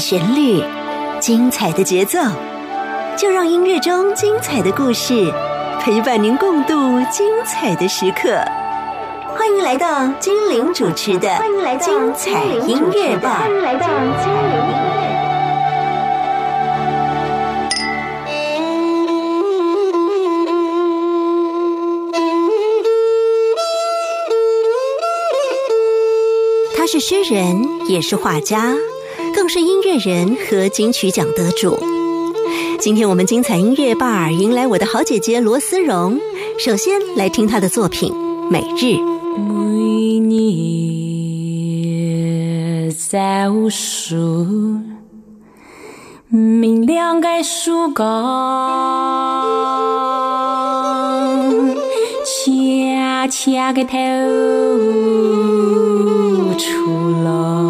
旋律，精彩的节奏，就让音乐中精彩的故事陪伴您共度精彩的时刻。欢迎来到精灵主持的《精彩音乐吧》。欢迎来到精灵音乐。他是诗人，也是画家。是音乐人和金曲奖得主。今天我们精彩音乐吧迎来我的好姐姐罗思荣。首先来听她的作品《每日》。每日早树，明亮的树干，恰恰个头出来。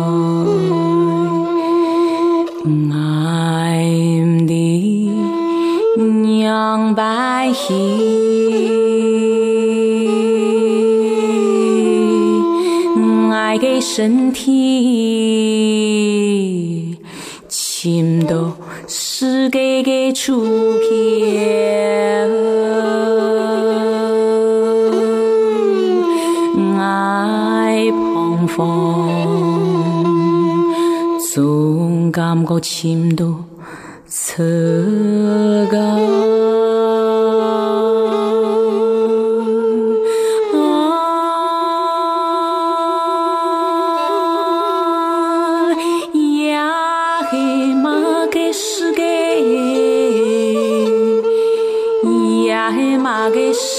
身体，情都是给给出去，爱碰风，总感觉情都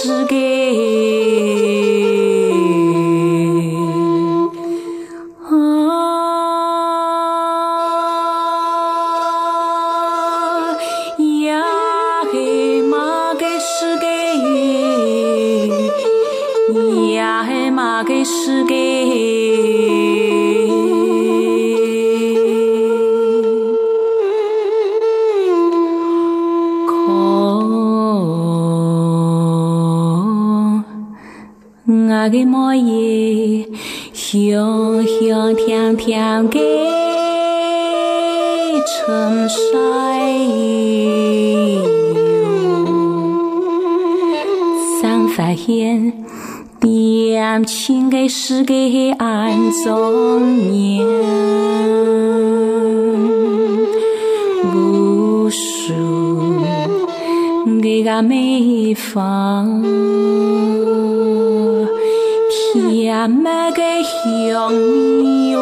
是给。个个美方。甜蜜的香哟，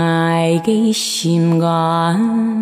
爱的心肝，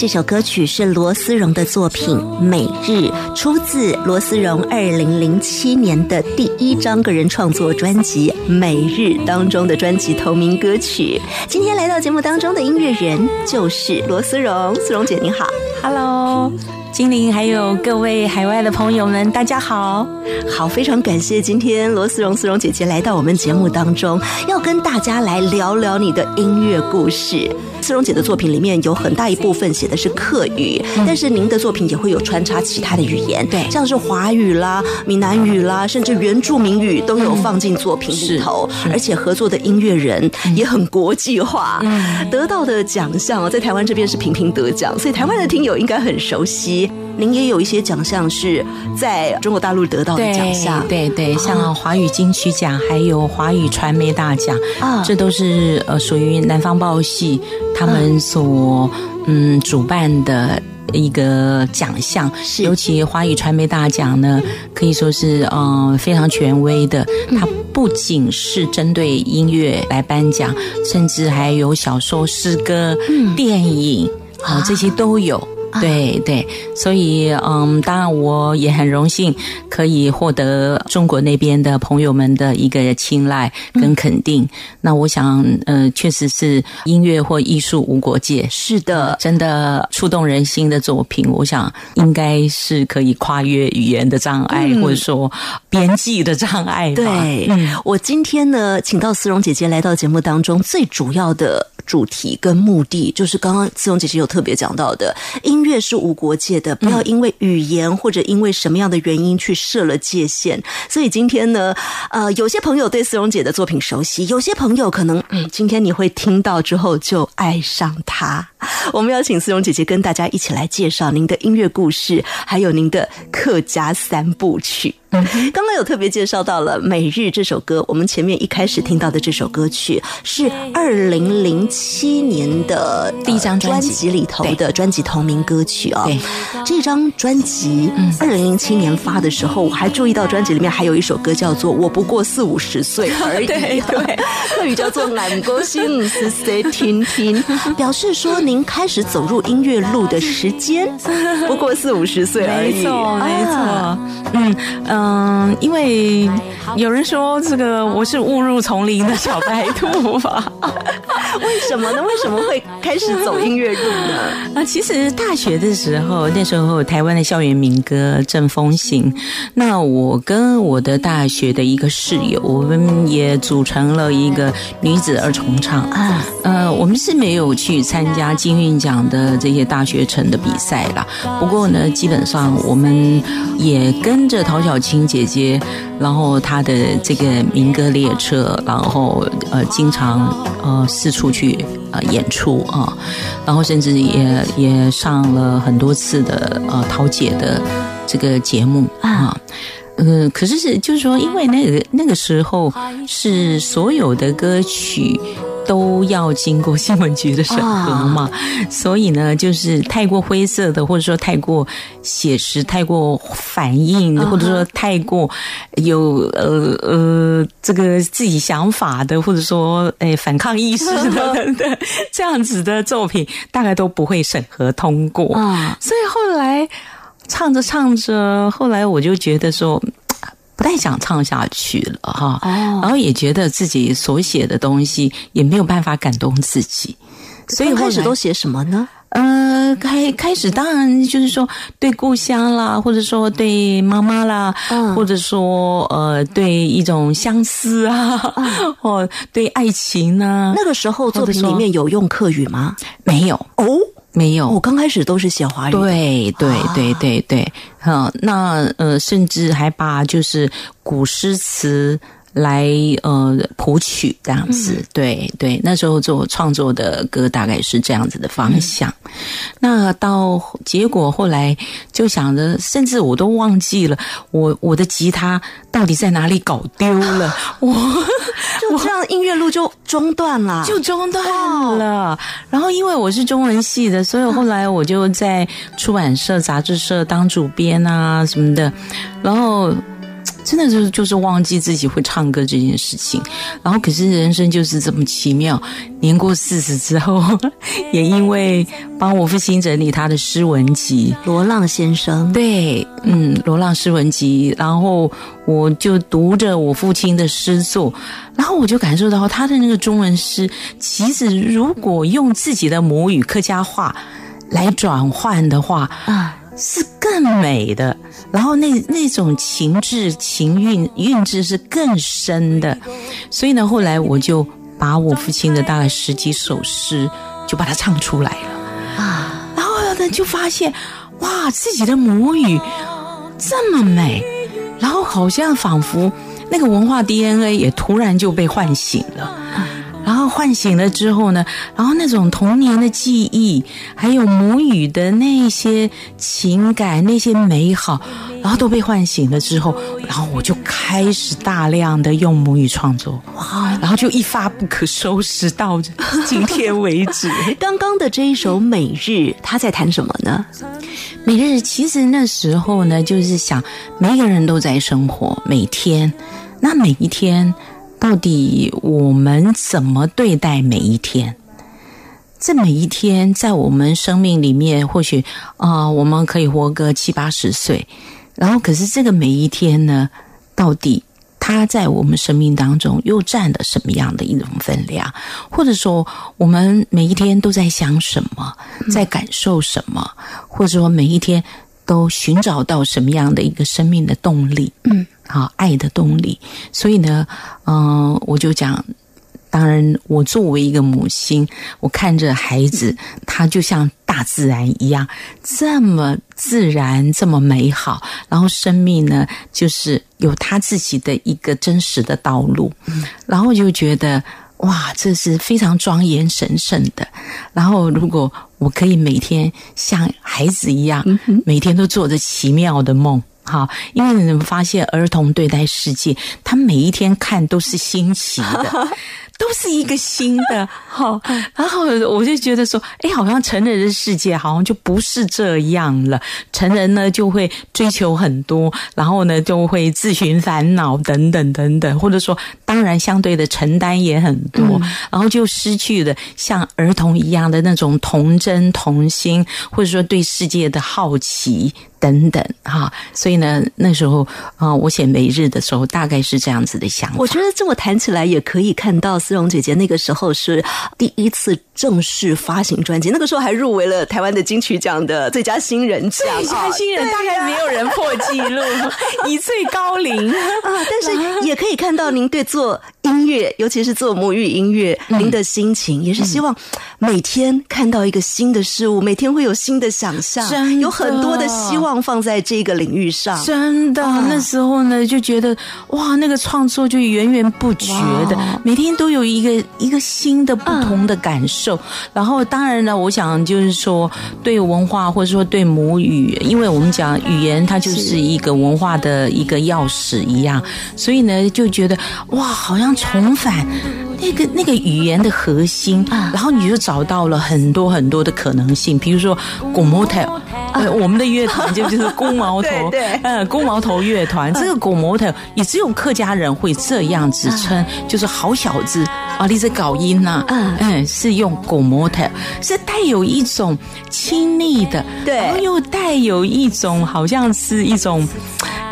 这首歌曲是罗思荣的作品《每日》，出自罗思荣二零零七年的第一张个人创作专辑《每日》当中的专辑同名歌曲。今天来到节目当中的音乐人就是罗思荣，思荣姐您好，Hello。精灵，还有各位海外的朋友们，大家好，好，非常感谢今天罗思荣思荣姐姐来到我们节目当中，要跟大家来聊聊你的音乐故事。思荣姐的作品里面有很大一部分写的是客语，但是您的作品也会有穿插其他的语言，对，像是华语啦、闽南语啦，甚至原住民语都有放进作品里头，而且合作的音乐人也很国际化，得到的奖项在台湾这边是频频得奖，所以台湾的听友应该很熟悉。您也有一些奖项是在中国大陆得到的奖项，对对，像华语金曲奖，还有华语传媒大奖啊，这都是呃属于南方报系他们所嗯主办的一个奖项。尤其华语传媒大奖呢，可以说是嗯非常权威的，它不仅是针对音乐来颁奖，甚至还有小说、诗歌、电影啊。这些都有。对对，所以嗯，当然我也很荣幸可以获得中国那边的朋友们的一个青睐跟肯定。那我想，呃，确实是音乐或艺术无国界，是的，真的触动人心的作品，我想应该是可以跨越语言的障碍，或者说边际的障碍。对，我今天呢，请到思荣姐姐来到节目当中，最主要的。主题跟目的就是刚刚思荣姐姐有特别讲到的，音乐是无国界的，不要因为语言或者因为什么样的原因去设了界限。所以今天呢，呃，有些朋友对思荣姐的作品熟悉，有些朋友可能嗯，今天你会听到之后就爱上她。我们要请思荣姐姐跟大家一起来介绍您的音乐故事，还有您的客家三部曲。刚刚有特别介绍到了《每日》这首歌，我们前面一开始听到的这首歌曲是二零零七年的第一张专辑。里头的专辑同名歌曲啊。这张专辑二零零七年发的时候，我还注意到专辑里面还有一首歌叫做《我不过四五十岁而已》，对对，客语叫做《俺歌心是谁听听》，表示说您开始走入音乐路的时间 不过四五十岁而已，没错，没错，嗯嗯。嗯，因为有人说这个我是误入丛林的小白兔吧？为什么呢？为什么会开始走音乐路呢？啊，其实大学的时候，那时候台湾的校园民歌正风行。那我跟我的大学的一个室友，我们也组成了一个女子二重唱啊。呃，我们是没有去参加金韵奖的这些大学城的比赛啦。不过呢，基本上我们也跟着陶小。青姐姐，然后她的这个民歌列车，然后呃，经常呃四处出去啊演出啊，然后甚至也也上了很多次的呃桃姐的这个节目啊，呃，可是是就是说，因为那个那个时候是所有的歌曲。都要经过新闻局的审核嘛，所以呢，就是太过灰色的，或者说太过写实、太过反应，或者说太过有呃呃这个自己想法的，或者说哎反抗意识的 等等这样子的作品，大概都不会审核通过。所以后来唱着唱着，后来我就觉得说。不太想唱下去了哈，然后也觉得自己所写的东西也没有办法感动自己，所以开始都写什么呢？呃，开开始当然就是说对故乡啦，或者说对妈妈啦，或者说呃对一种相思啊，或对爱情呢。那个时候作品里面有用客语吗？没有哦。没有，我刚开始都是写华语。对对对对对，哈，那呃，甚至还把就是古诗词。来呃谱曲这样子，对对，那时候做创作的歌大概是这样子的方向。那到结果后来就想着，甚至我都忘记了我我的吉他到底在哪里搞丢了，我就这样音乐路就中断了，就中断了。然后因为我是中文系的，所以后来我就在出版社、杂志社当主编啊什么的，然后。真的就是就是忘记自己会唱歌这件事情，然后可是人生就是这么奇妙。年过四十之后，也因为帮我父亲整理他的诗文集，罗浪先生，对，嗯，罗浪诗文集，然后我就读着我父亲的诗作，然后我就感受到他的那个中文诗，其实如果用自己的母语客家话来转换的话，啊。是更美的，然后那那种情致情韵韵致是更深的，所以呢，后来我就把我父亲的大概十几首诗就把它唱出来了。啊，然后呢就发现哇，自己的母语这么美，然后好像仿佛那个文化 DNA 也突然就被唤醒了。然后唤醒了之后呢，然后那种童年的记忆，还有母语的那些情感、那些美好，然后都被唤醒了之后，然后我就开始大量的用母语创作，哇！然后就一发不可收拾到今天为止。刚刚的这一首《每日》，他在谈什么呢？《每日》其实那时候呢，就是想每个人都在生活，每天，那每一天。到底我们怎么对待每一天？这每一天在我们生命里面，或许啊，我们可以活个七八十岁。然后，可是这个每一天呢，到底它在我们生命当中又占了什么样的一种分量？或者说，我们每一天都在想什么，在感受什么？或者说，每一天都寻找到什么样的一个生命的动力？嗯。好，爱的动力。所以呢，嗯，我就讲，当然，我作为一个母亲，我看着孩子，他就像大自然一样，这么自然，这么美好。然后生命呢，就是有他自己的一个真实的道路。然后就觉得，哇，这是非常庄严神圣的。然后，如果我可以每天像孩子一样，每天都做着奇妙的梦。好，因为你们发现儿童对待世界，他每一天看都是新奇的。都是一个新的，好，然后我就觉得说，哎，好像成人的世界好像就不是这样了。成人呢就会追求很多，然后呢就会自寻烦恼等等等等，或者说，当然相对的承担也很多，然后就失去了像儿童一样的那种童真童心，或者说对世界的好奇等等，哈。所以呢，那时候啊，我写《每日》的时候，大概是这样子的想法。我觉得这么谈起来，也可以看到。思蓉姐姐那个时候是第一次正式发行专辑，那个时候还入围了台湾的金曲奖的最佳新人奖。最佳新人大概没有人破纪录，一岁高龄啊！但是也可以看到您对做音乐，尤其是做母语音乐，您的心情也是希望每天看到一个新的事物，每天会有新的想象，有很多的希望放在这个领域上。真的，那时候呢就觉得哇，那个创作就源源不绝的，每天都有。有一个一个新的不同的感受，然后当然呢，我想就是说对文化或者说对母语，因为我们讲语言它就是一个文化的一个钥匙一样，所以呢就觉得哇，好像重返那个那个语言的核心，然后你就找到了很多很多的可能性，比如说古摩特。呃，我们的乐团就就是公毛头，对，嗯，公毛头乐团，这个公毛头也只有客家人会这样子称，就是好小子啊，你是搞音呐，嗯嗯，是用狗模特，是带有一种亲昵的，对，然后又带有一种好像是一种。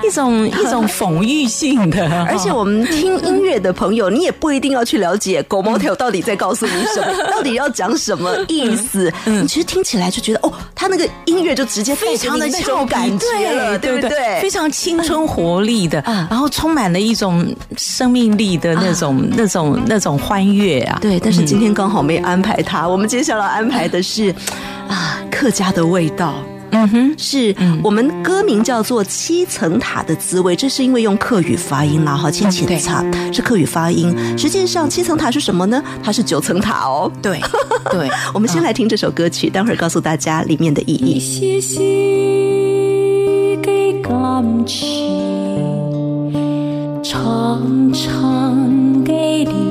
一种 一种讽喻性的，而且我们听音乐的朋友，你也不一定要去了解《狗毛条》到底在告诉你什么，到底要讲什么意思。你其实听起来就觉得，哦，他那个音乐就直接非常的那种感觉了，对不对？非常青春活力的，然后充满了一种生命力的那种、那种、那种欢悦啊！对，但是今天刚好没安排他，我们接下来安排的是啊，客家的味道。嗯哼，是我们歌名叫做《七层塔的滋味》，这是因为用客语发音啦，哈，七层塔是客语发音。实际上，七层塔是什么呢？它是九层塔哦。对，对，我们先来听这首歌曲，待会儿告诉大家里面的意义。长长的流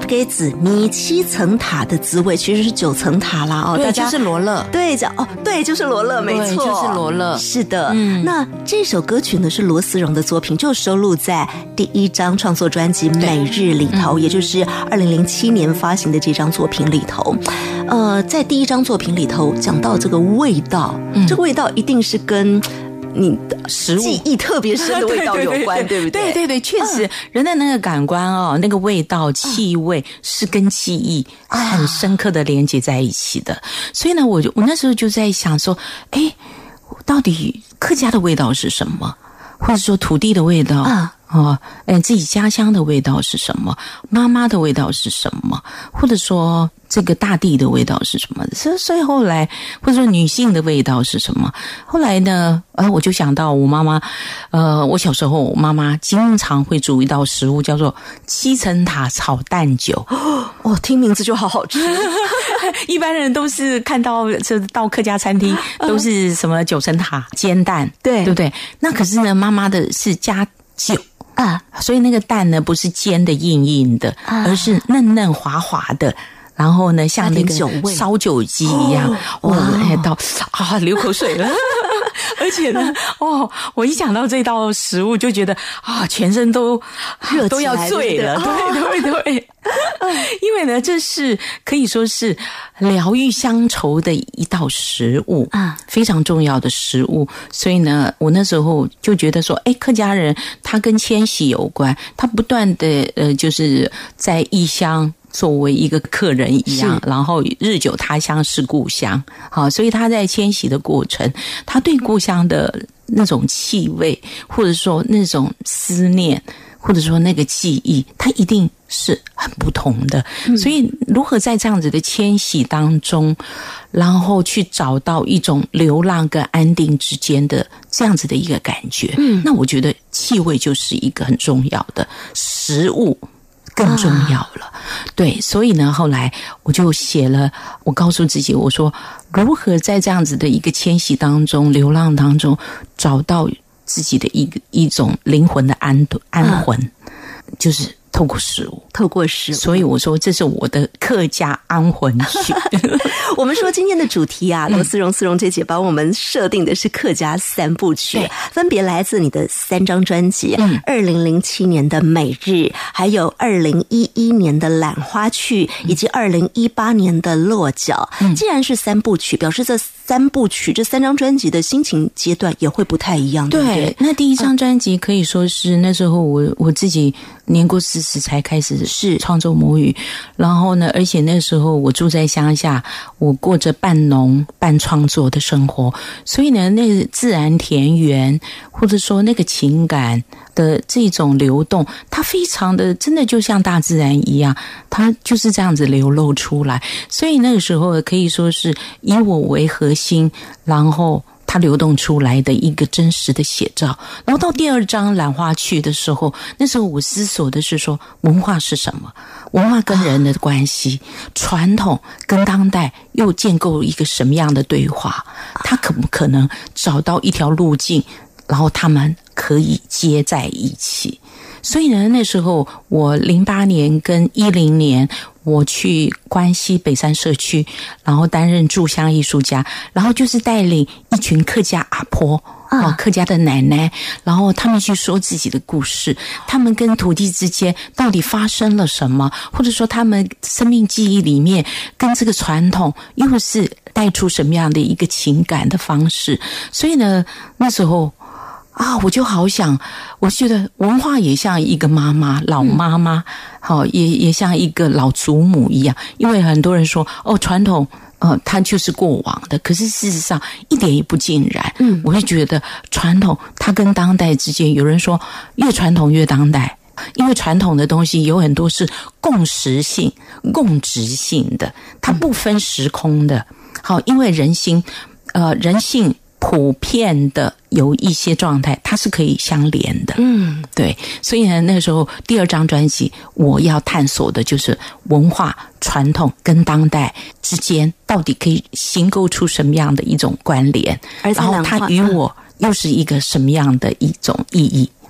给子迷七层塔的滋味，其实是九层塔啦哦，大家就是罗勒，对，讲哦，对，就是罗勒，没错，就是罗勒，是的。嗯，那这首歌曲呢是罗思荣的作品，就收录在第一张创作专辑《每日》里头，也就是二零零七年发行的这张作品里头。呃，在第一张作品里头讲到这个味道，这个味道一定是跟。你的食物记忆特别深的味道有关，对不对？对对对，确实，人的那个感官哦，那个味道、气味是跟记忆很深刻的连接在一起的。所以呢，我就我那时候就在想说，哎，到底客家的味道是什么？或者说土地的味道啊？哦，嗯，自己家乡的味道是什么？妈妈的味道是什么？或者说？这个大地的味道是什么？所，所以后来，或者说女性的味道是什么？后来呢？呃，我就想到我妈妈，呃，我小时候，我妈妈经常会煮一道食物，叫做七层塔炒蛋酒。哦，听名字就好好吃。一般人都是看到这到客家餐厅 都是什么九层塔煎蛋，对对不对？那可是呢，妈妈的是加酒啊，所以那个蛋呢不是煎的硬硬的，而是嫩嫩滑滑的。然后呢，像那个烧酒鸡一样，哇，到啊流口水了。而且呢，哦，我一想到这道食物，就觉得啊，全身都热都要醉了。对对对，因为呢，这是可以说是疗愈乡愁的一道食物啊，非常重要的食物。所以呢，我那时候就觉得说，哎，客家人他跟迁徙有关，他不断的呃，就是在异乡。作为一个客人一样，然后日久他乡是故乡，好，所以他在迁徙的过程，他对故乡的那种气味，或者说那种思念，或者说那个记忆，他一定是很不同的。所以，如何在这样子的迁徙当中，然后去找到一种流浪跟安定之间的这样子的一个感觉，嗯，那我觉得气味就是一个很重要的食物。更重要了，对，所以呢，后来我就写了，我告诉自己，我说如何在这样子的一个迁徙当中、流浪当中，找到自己的一个一种灵魂的安安魂，就是。透过食物，透过食物，所以我说这是我的客家安魂曲。我们说今天的主题啊，罗思荣、思荣姐姐帮我们设定的是客家三部曲，分别来自你的三张专辑：二零零七年的《每日》，还有二零一一年的《懒花去》，以及二零一八年的《落脚》。既然是三部曲，表示这三部曲这三张专辑的心情阶段也会不太一样。对，那第一张专辑可以说是那时候我我自己。年过四十才开始是创作母语，然后呢，而且那时候我住在乡下，我过着半农半创作的生活，所以呢，那个自然田园或者说那个情感的这种流动，它非常的真的就像大自然一样，它就是这样子流露出来，所以那个时候可以说是以我为核心，然后。它流动出来的一个真实的写照，然后到第二章《兰花去》的时候，那时候我思索的是说，文化是什么？文化跟人的关系，传统跟当代又建构一个什么样的对话？它可不可能找到一条路径，然后他们可以接在一起？所以呢，那时候我零八年跟一零年。我去关西北山社区，然后担任驻乡艺术家，然后就是带领一群客家阿婆啊，客家的奶奶，然后他们去说自己的故事，他们跟土地之间到底发生了什么，或者说他们生命记忆里面跟这个传统又是带出什么样的一个情感的方式？所以呢，那时候。啊，我就好想，我觉得文化也像一个妈妈，老妈妈，好，也也像一个老祖母一样。因为很多人说，哦，传统，呃，它就是过往的，可是事实上一点也不尽然。嗯，我会觉得传统它跟当代之间，有人说越传统越当代，因为传统的东西有很多是共识性、共执性的，它不分时空的。好，因为人心，呃，人性。普遍的有一些状态，它是可以相连的。嗯，对，所以呢，那个时候第二张专辑，我要探索的就是文化传统跟当代之间到底可以形构出什么样的一种关联，然后它与我又是一个什么样的一种意义。嗯，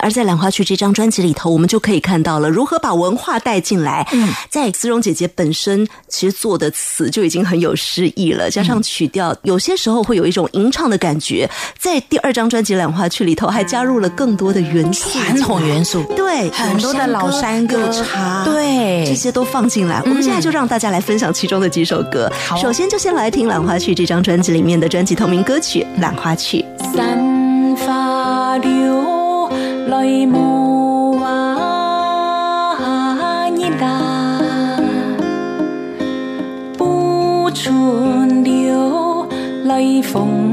而在《兰花区》这张专辑里头，我们就可以看到了如何把文化带进来。嗯，在丝绒姐姐本身其实做的词就已经很有诗意了，加上曲调，有些时候会有一种吟唱的感觉。在第二张专辑《兰花区》里头，还加入了更多的元素，传统元素，对，很多的老山歌、茶，对，这些都放进来。我们现在就让大家来分享其中的几首歌。首先就先来听《兰花区》这张专辑里面的专辑同名歌曲《兰花去》。散发流。来无话一答，不春流来风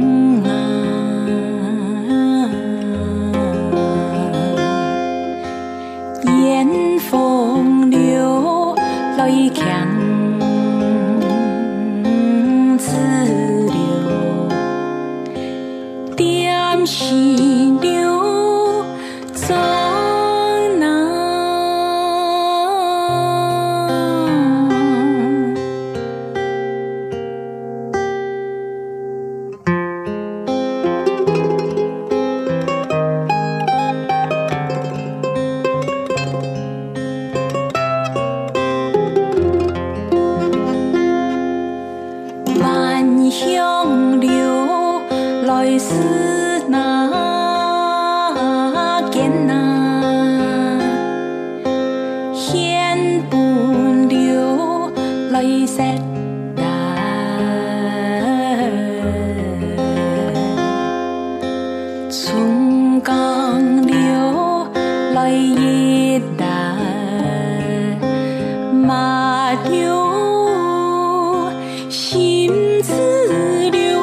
四流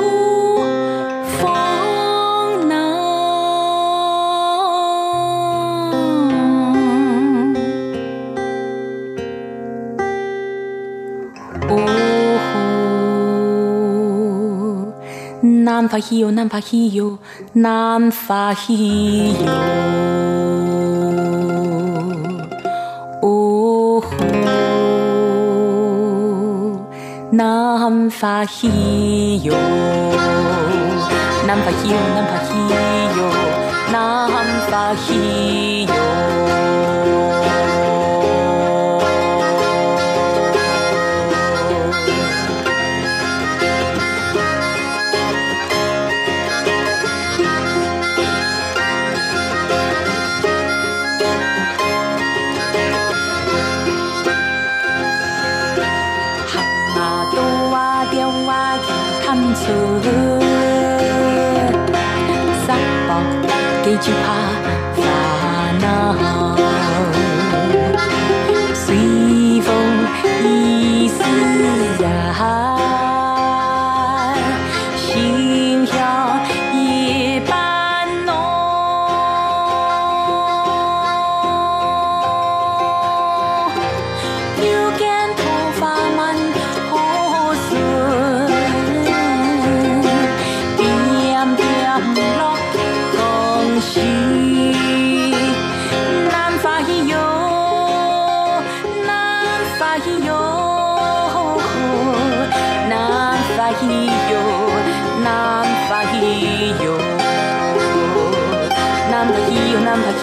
风呢南法依哟南法依哟南法依哟 남바히요. 남바히요 남바히요. 남바히요.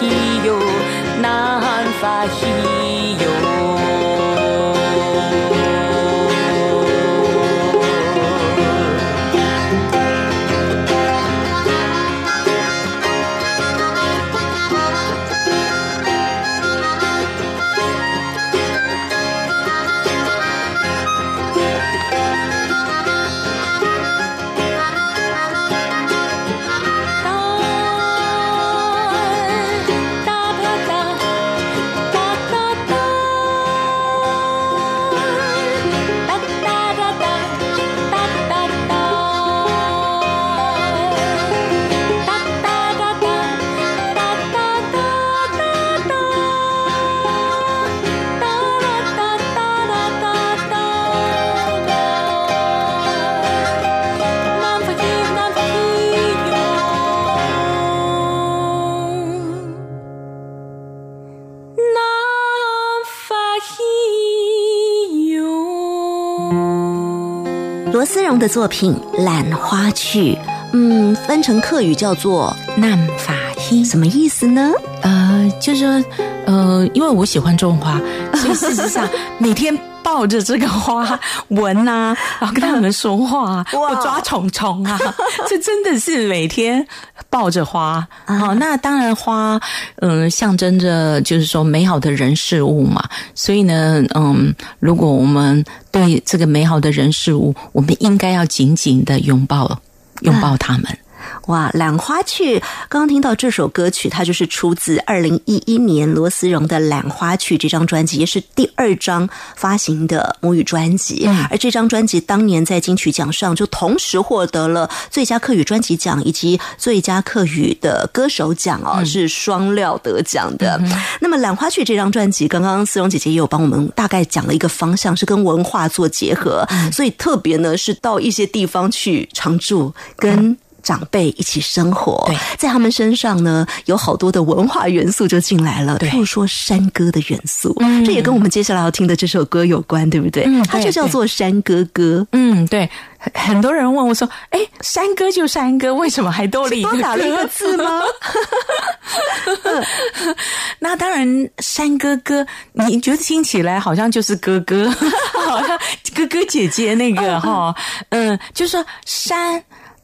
咿呦，难发稀。作品《兰花曲》，嗯，翻成客语叫做难法音什么意思呢？呃，就是说，呃，因为我喜欢种花，所以事实上每天抱着这个花闻啊，然后跟他们说话啊，我抓虫虫啊，这真的是每天抱着花。好、那当然花，嗯、象征着就是说美好的人事物嘛。所以呢，嗯，如果我们对这个美好的人事物，我们应该要紧紧的拥抱，拥抱他们。哇，《兰花曲》刚刚听到这首歌曲，它就是出自二零一一年罗思荣的《兰花曲》这张专辑，也是第二张发行的母语专辑。嗯而这张专辑当年在金曲奖上就同时获得了最佳客语专辑奖以及最佳客语的歌手奖哦，是双料得奖的。那么《兰花曲》这张专辑，刚刚思荣姐姐也有帮我们大概讲了一个方向，是跟文化做结合，所以特别呢是到一些地方去常驻跟。长辈一起生活，在他们身上呢，有好多的文化元素就进来了，对。譬如说山歌的元素，嗯。这也跟我们接下来要听的这首歌有关，对不对？嗯它就叫做山歌歌。嗯，对，很很多人问我说：“哎，山歌就山歌，为什么还多了一个字吗？那当然，山哥哥，你觉得听起来好像就是哥哥，好像哥哥姐姐那个哈，嗯，就是说山。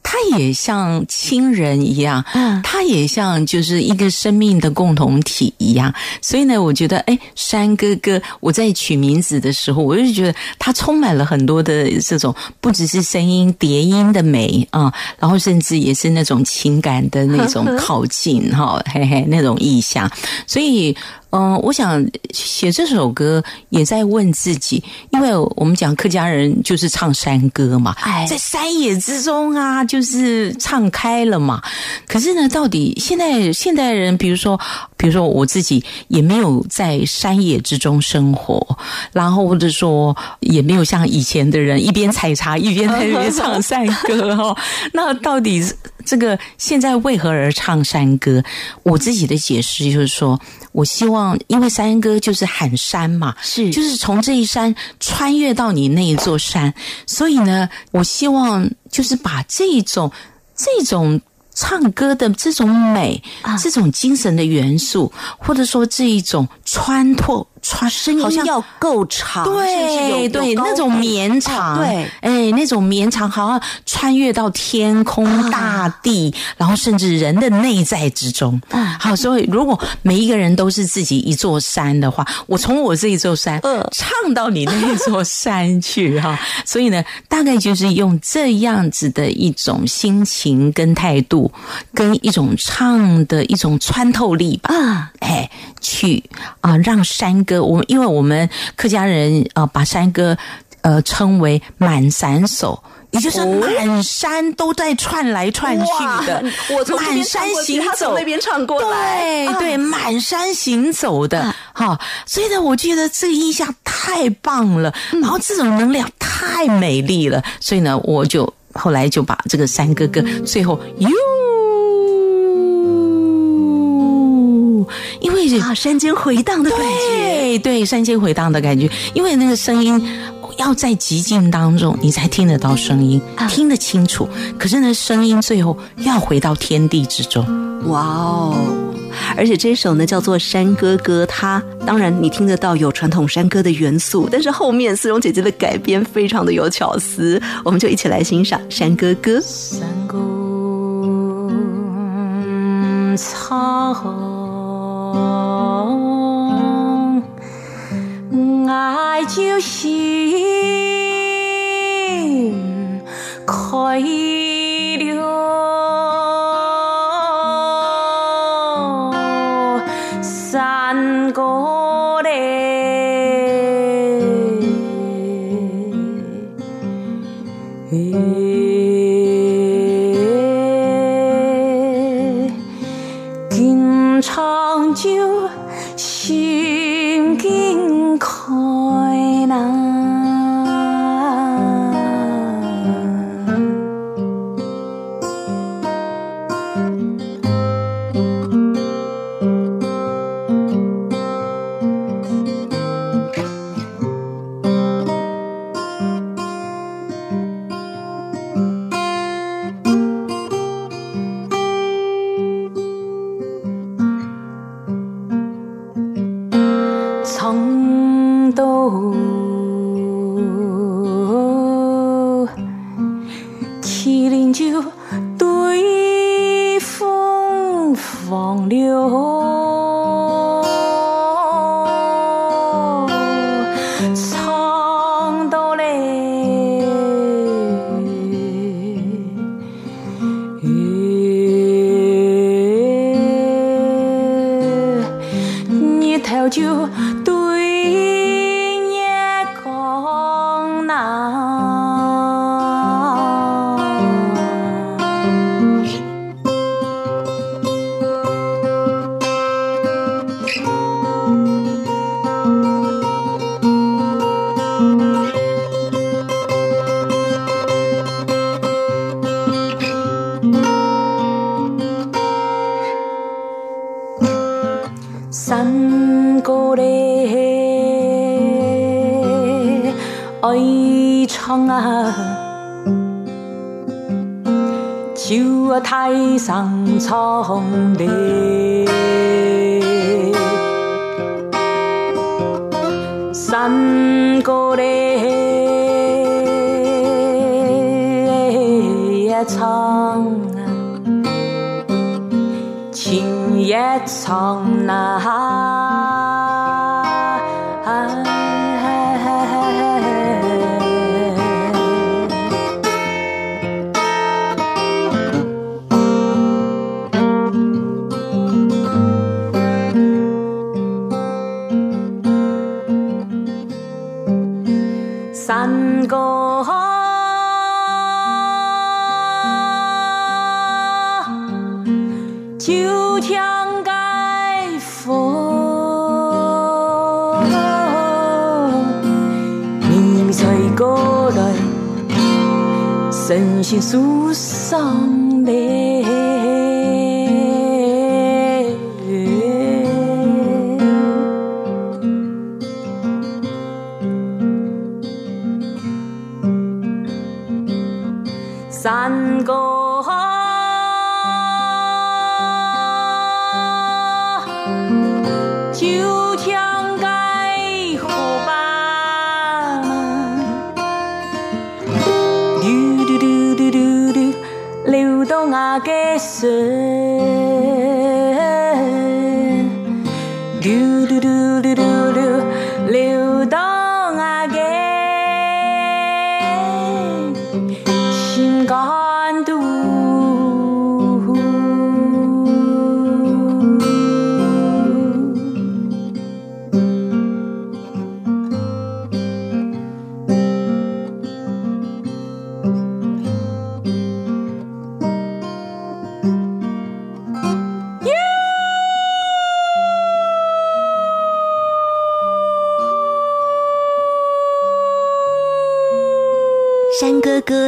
它也像亲人一样，嗯它也像就是一个生命的共同体一样。所以呢，我觉得，哎，山哥哥，我在取名字的时候，我就觉得他充满了很多的这种，不只是声音叠音的美啊，然后甚至也是那种情感的那种靠近哈，嘿嘿，那种意象。所以，嗯，我想写这首歌也在问自己，因为我们讲客家人就是唱山歌嘛，在山野之中啊，就是唱开了嘛。可是呢，到底现在现代人，比如说，比如说我自己也没有在山野之中生活，然后或者说也没有像以前的人一边采茶一边在那边唱山歌哦。那到底这个现在为何而唱山歌？我自己的解释就是说。我希望，因为山歌就是喊山嘛，是，就是从这一山穿越到你那一座山，所以呢，我希望就是把这种这种。唱歌的这种美，这种精神的元素，或者说这一种穿透穿声音要够长，对对，那种绵长，对，哎，那种绵长，好像穿越到天空、大地，然后甚至人的内在之中。好，所以如果每一个人都是自己一座山的话，我从我这一座山唱到你那一座山去 哈。所以呢，大概就是用这样子的一种心情跟态度。跟一种唱的一种穿透力吧，啊，哎，去啊，让山歌，我们因为我们客家人啊，把山歌呃称为满山手，也就是满山都在串来串去的，我从满山行走。那边唱过来，对对，满山行走的哈，所以呢，我觉得这个印象太棒了，然后这种能量太美丽了，所以呢，我就后来就把这个山哥哥最后又。因为啊，山间回荡的感觉，对对，山间回荡的感觉。因为那个声音要在寂静当中，你才听得到声音，听得清楚。可是呢，声音最后要回到天地之中。哇哦！而且这首呢叫做《山歌歌》，它当然你听得到有传统山歌的元素，但是后面思蓉姐姐的改编非常的有巧思，我们就一起来欣赏《山歌歌》。山歌唱。爱就心开了，山歌嘞，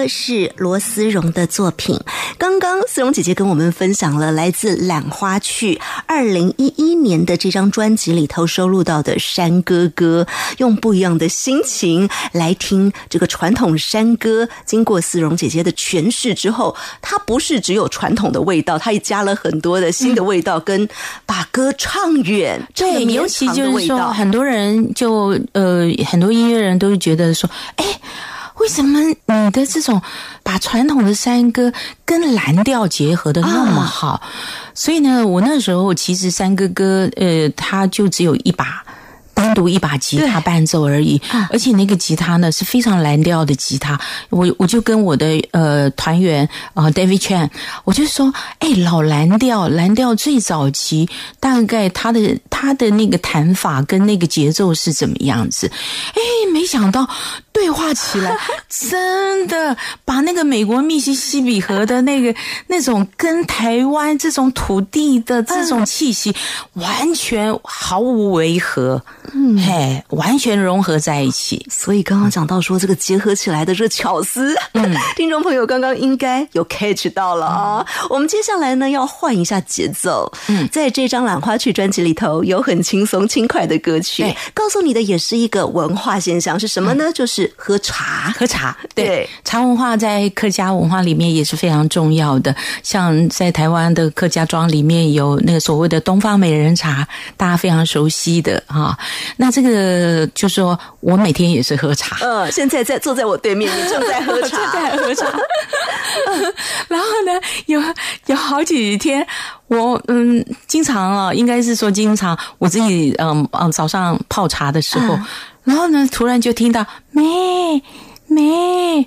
是罗思荣的作品。刚刚思荣姐姐跟我们分享了来自懒花趣二零一一年的这张专辑里头收录到的山歌歌，用不一样的心情来听这个传统山歌。经过思荣姐姐的诠释之后，它不是只有传统的味道，它也加了很多的新的味道，跟把歌唱远。唱对，尤其就是说，很多人就呃，很多音乐人都是觉得说，哎。为什么你的这种把传统的山歌跟蓝调结合的那么好？所以呢，我那时候其实山歌歌，呃，它就只有一把。单独一把吉他伴奏而已，而且那个吉他呢是非常蓝调的吉他。我我就跟我的呃团员啊、呃、David Chan，我就说，哎，老蓝调，蓝调最早期大概他的他的那个弹法跟那个节奏是怎么样子？哎，没想到对话起来，真的把那个美国密西西比河的那个那种跟台湾这种土地的这种气息，完全毫无违和。嗯，嘿，完全融合在一起。所以刚刚讲到说这个结合起来的这个巧思，嗯，听众朋友刚刚应该有 catch 到了啊。我们接下来呢要换一下节奏，嗯，在这张《兰花曲》专辑里头有很轻松轻快的歌曲对，告诉你的也是一个文化现象，是什么呢？就是喝茶。喝茶，对对茶文化在客家文化里面也是非常重要的。像在台湾的客家庄里面有那个所谓的东方美人茶，大家非常熟悉的哈。那这个就说我每天也是喝茶，嗯，现在在坐在我对面，你正在喝茶，正在喝茶。然后呢，有有好几天，我嗯，经常啊，应该是说经常我自己嗯嗯早上泡茶的时候，嗯然后呢，突然就听到咩咩，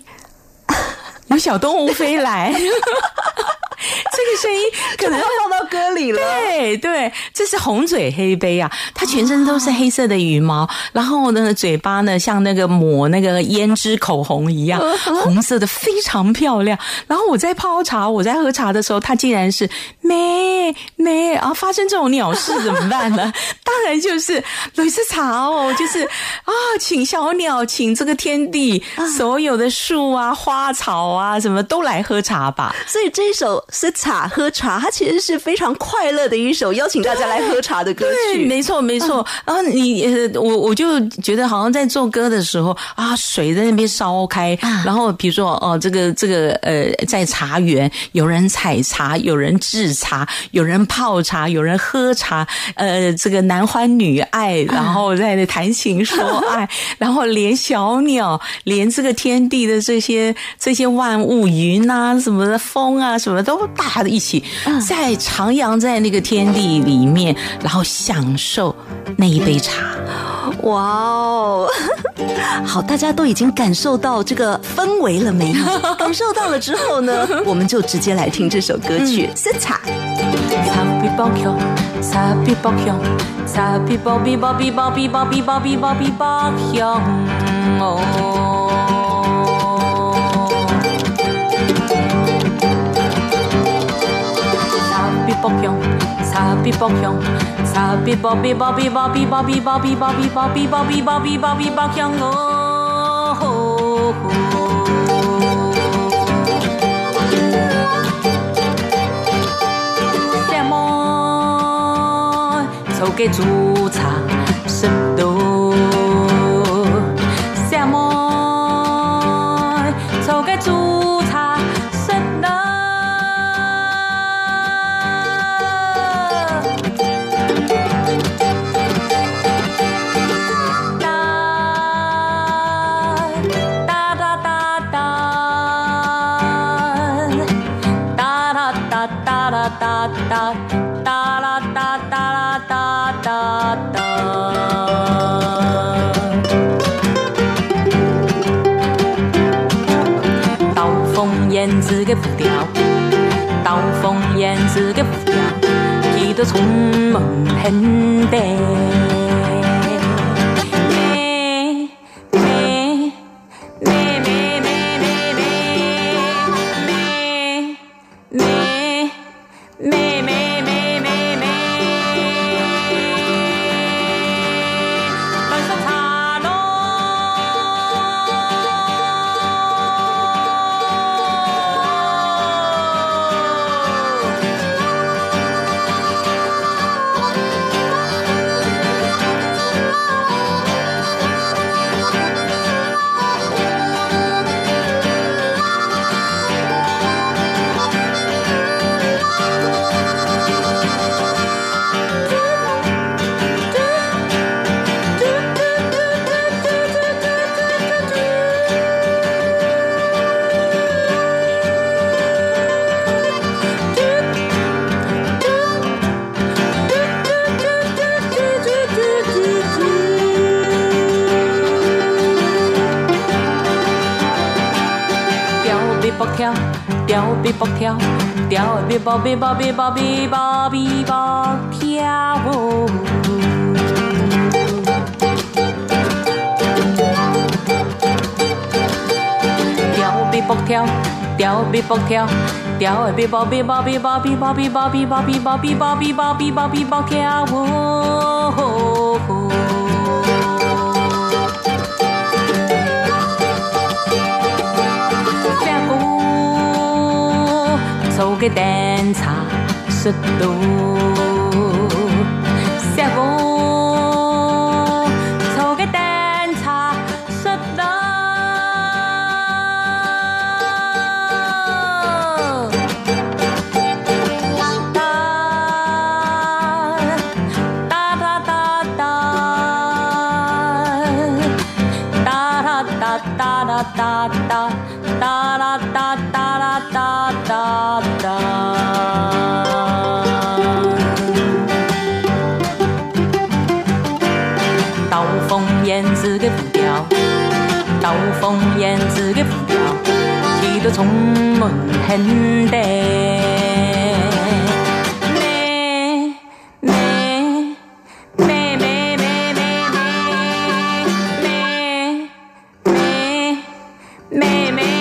有小动物飞来，这个声音可能放到歌里了。对对，这是红嘴黑杯啊，它全身都是黑色的羽毛，然后呢，嘴巴呢像那个抹那个胭脂口红一样，红色的，非常漂亮。然后我在泡茶，我在喝茶的时候，它竟然是咩咩啊！发生这种鸟事怎么办呢？当然就是类似茶哦，就是啊，请小鸟，请这个天地所有的树啊、花草啊，什么都来喝茶吧。所以这一首是茶喝茶，它其实是非常快乐的一首邀请大家来喝茶的歌对，曲。没错没错。然后你呃，我我就觉得好像在做歌的时候啊，水在那边烧开，然后比如说哦，这个这个呃，在茶园有人采茶，有人制茶，有人泡茶，有人喝茶，呃，这个男欢女爱，然后在那谈情说爱，然后连小鸟，连这个天地的这些这些万物，云啊什么的，风啊什么都大的一起，在徜徉在那个天地里面，然后享受那一杯茶。哇哦，好，大家都已经感受到这个氛围了没有？感受到了之后呢，我们就直接来听这首歌曲《色茶》。茶宝强，傻逼宝贝宝贝宝贝宝贝宝贝宝贝宝贝宝贝宝贝宝贝宝强哦。什么？做个主场。做充满很。Bobby, Bobby, Bobby, Bobby, Bobby, Bob Pierrot. Pierrot, Bebop, Pierrot, Pierrot, Bebop, Pierrot. Pierrot, Bebop, Bebop, Bebop, Bobby, Bobby, Bobby, Bobby, Bobby, Bobby, Bobby, Bobby, Bobby, Pierrot. 有几盏茶摔到。总门很低。妹妹。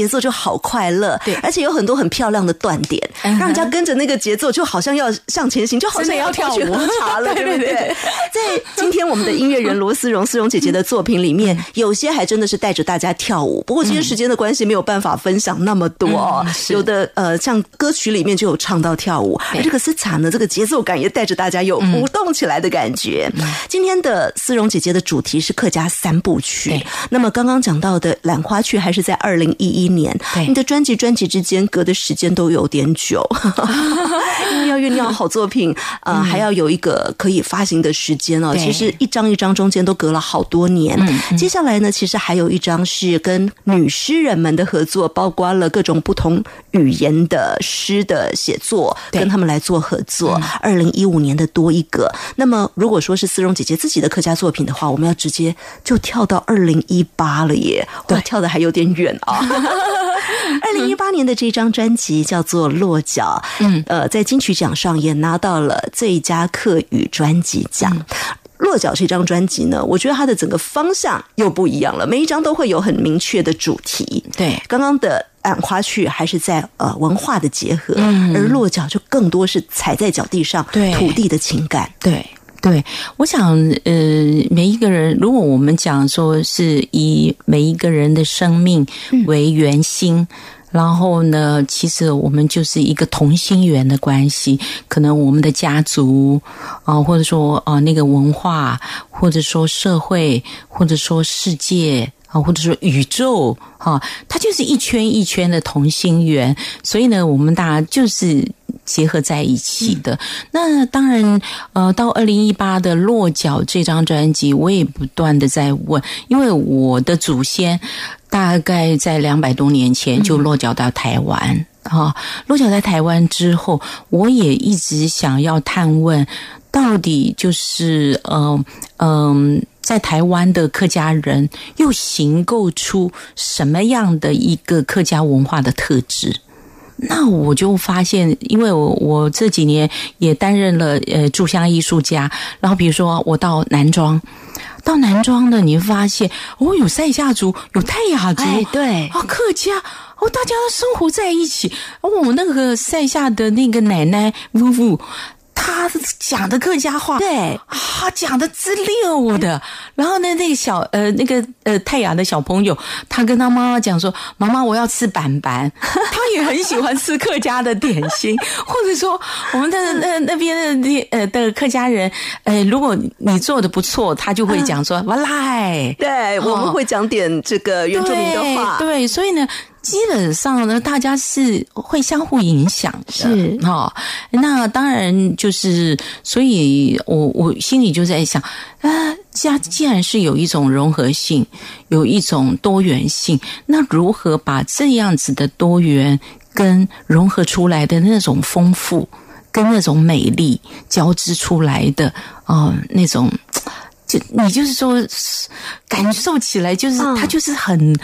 节奏就好快乐，对。而且有很多很漂亮的断点，嗯让人家跟着那个节奏，就好像要向前行，就好像要跳舞。喝茶了，对。对不对今天我们的音乐人罗思荣思荣姐姐的作品里面，有些还真的是带着大家跳舞，不过今天时间的关系，没有办法分享那么多有的呃，像歌曲里面就有唱到跳舞，而这个斯卡呢，这个节奏感也带着大家有舞动起来的感觉。今天的思荣姐姐的主题是客家三部曲，那么刚刚讲到的《兰花曲》还是在二零一一年，对。你的专辑专辑之间隔的时间都有点久，因为要酝酿好作品，呃，还要有一个可以发行的时间哦。其实一张一张中间都隔了好多年。接下来呢，其实还有一张是跟女诗人们的合作，包括了各种不同语言的诗的写作，跟他们来做合作。二零一五年的多一个。那么如果说是思荣姐姐自己的客家作品的话，我们要直接就跳到二零一八了耶，哇，跳的还有点远啊。二零一八年的这张专辑叫做《落脚》，嗯，呃，在金曲奖上也拿到了最佳客语专辑奖。落脚这张专辑呢，我觉得它的整个方向又不一样了，每一张都会有很明确的主题。对刚刚的暗花去还是在呃文化的结合，嗯而落脚就更多是踩在脚地上，对土地的情感。对对，我想，呃，每一个人，如果我们讲说是以每一个人的生命为圆心。然后呢，其实我们就是一个同心圆的关系，可能我们的家族啊、或者说啊、那个文化，或者说社会，或者说世界啊，或者说宇宙哈、它就是一圈一圈的同心圆。所以呢，我们大家就是结合在一起的。那当然，呃，到二零一八的《落脚》这张专辑，我也不断的在问，因为我的祖先大概在两百多年前就落脚到台湾。哈、落脚在台湾之后，我也一直想要探问，到底就是嗯嗯、在台湾的客家人又形构出什么样的一个客家文化的特质？那我就发现，因为我我这几年也担任了呃驻乡艺术家，然后比如说我到南庄，到南庄的，你会发现哦，有塞夏族，有泰雅族，哎，对，哦，客家哦，大家都生活在一起。哦，我那个塞下的那个奶奶夫妇，她讲的客家话，对啊，讲的之溜的。然后呢，那个小呃那个呃泰雅的小朋友，他跟他妈妈讲说：“妈妈，我要吃板板。”他也很喜欢吃客家的点心，或者说我们的那那边的那呃的客家人，呃，如果你做的不错，他就会讲说：“哇来。”对，我们会讲点这个原住民的话，对，对，所以呢，基本上呢，大家是会相互影响的，是哈、那当然就是，所以我我心里就在想，啊，既既然是有一种融合性，有一种多元性，那如何把这样子的多元跟融合出来的那种丰富，跟那种美丽交织出来的，哦、那种。就你就是说，感受起来就是嗯它就是很，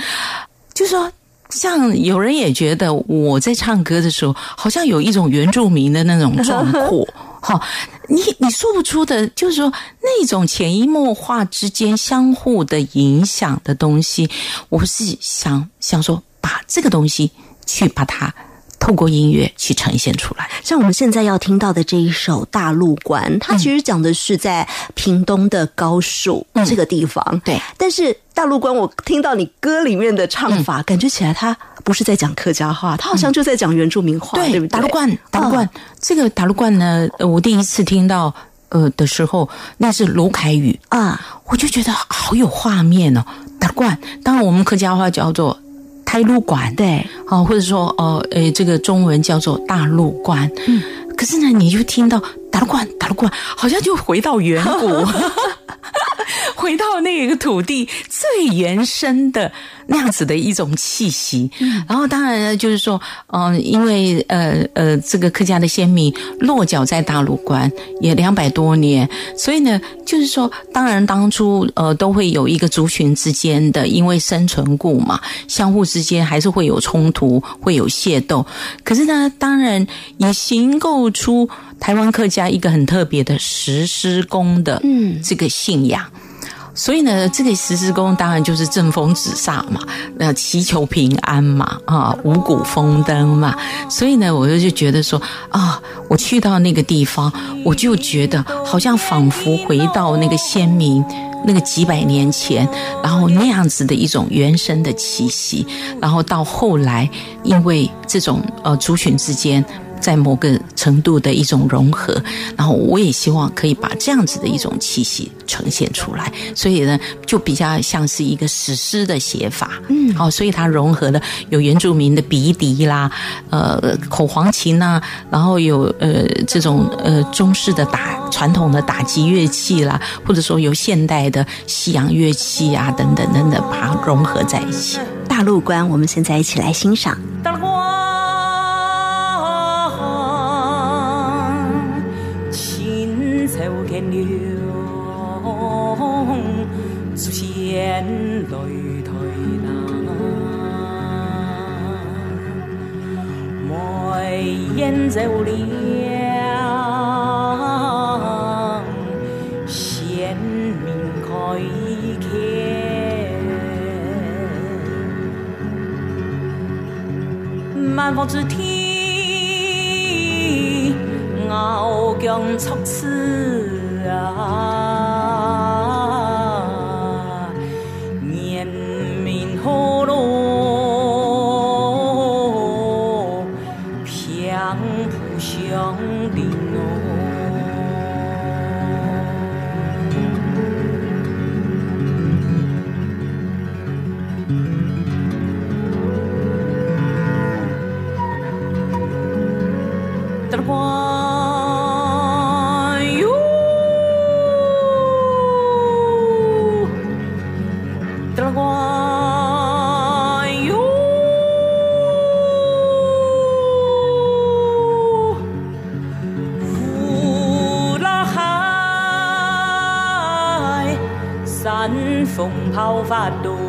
就是说，像有人也觉得我在唱歌的时候，好像有一种原住民的那种壮阔，哈，你你说不出的，就是说那种潜移默化之间相互的影响的东西，我是想想说，把这个东西去把它透过音乐去呈现出来。像我们现在要听到的这一首《大陆关》，它其实讲的是在屏东的高树这个地方。对，但是《大陆关》，我听到你歌里面的唱法，感觉起来他不是在讲客家话，他好像就在讲原住民话，对不对？打陆冠，打陆冠，这个打陆冠呢，呃我第一次听到呃的时候，那是卢凯宇，啊，我就觉得好有画面哦。打陆冠，当然我们客家话叫做台陆馆，对，啊，或者说呃呃，这个中文叫做大陆关，嗯，可是呢，你就听到打陆冠，打陆冠，好像就回到远古。回到那个土地最原生的那样子的一种气息，然后当然呢，就是说，嗯、因为呃呃，这个客家的先民落脚在大陆关也两百多年，所以呢，就是说，当然当初呃都会有一个族群之间的，因为生存故嘛，相互之间还是会有冲突，会有械斗。可是呢，当然也形构出台湾客家一个很特别的石狮公的嗯这个信仰。所以呢，这个十字弓当然就是正风止煞嘛，那祈求平安嘛，啊，五谷丰登嘛。所以呢，我就就觉得说，啊，我去到那个地方，我就觉得好像仿佛回到那个先民。那个几百年前，然后那样子的一种原生的气息，然后到后来，因为这种呃族群之间。在某个程度的一种融合，然后我也希望可以把这样子的一种气息呈现出来，所以呢，就比较像是一个史诗的写法，嗯，好，所以它融合了有原住民的鼻笛啦，呃，口簧琴呐，然后有呃这种呃中式的打传统的打击乐器啦，或者说有现代的西洋乐器啊等等等等，把它融合在一起。大陆观，我们现在一起来欣赏。演奏了先民开腔，万方之天，傲江出此啊！头发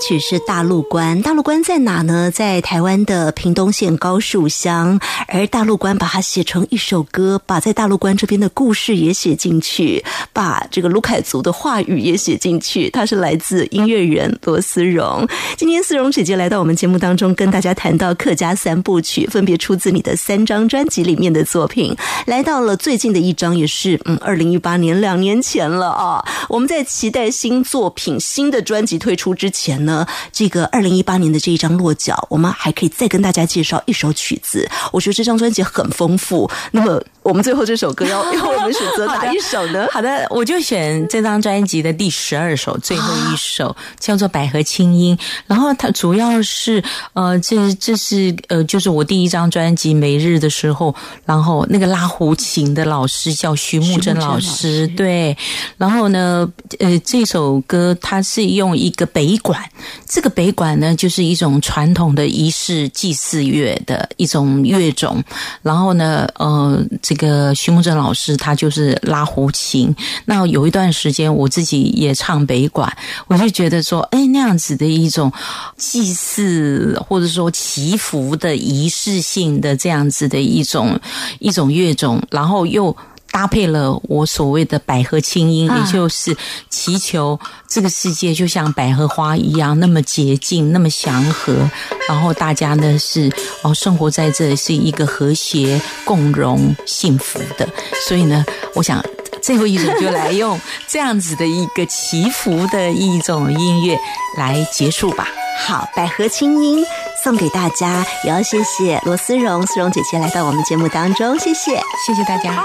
曲是《大陆关》，大陆关在哪呢？在台湾的屏东县高树乡，而大陆关把它写成一首歌，把在大陆关这边的故事也写进去，把这个卢凯族的话语也写进去。它是来自音乐人罗思荣。今天思荣姐姐来到我们节目当中，跟大家谈到客家三部曲，分别出自你的三张专辑里面的作品。来到了最近的一张，也是嗯，二零一八年两年前了啊。我们在期待新作品、新的专辑推出之前呢，这个二零一八年的这一张落脚，我们还可以再跟大家介绍一首曲子。我觉得这张专辑很丰富。那么，我们最后这首歌要 要我们选择哪一首呢？好的，我就选这张专辑的第十二首，最后一首叫做《百合清音》。然后它主要是呃，这这是呃，就是我第一张专辑《每日》的时候，然后那个拉胡琴的老师叫徐木真老师，对。然后呢，呃，这首歌它是用一个北管，这个北管呢，就是一种传统的仪式祭祀乐的一种乐种。然后呢，呃。这个徐木正老师他就是拉胡琴，那有一段时间我自己也唱北管，我就觉得说，哎，那样子的一种祭祀或者说祈福的仪式性的这样子的一种一种乐种，然后又。搭配了我所谓的百合清音，也就是祈求这个世界就像百合花一样那么洁净、那么祥和，然后大家呢是哦生活在这是一个和谐、共荣、幸福的。所以呢，我想 最后一首就来用这样子的一个祈福的一种音乐来结束吧。好，百合清音送给大家，也要谢谢罗思荣、思荣姐姐来到我们节目当中，谢谢，谢谢大家。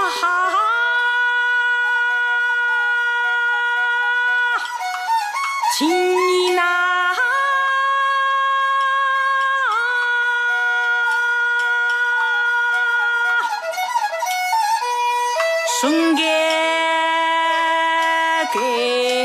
请你那相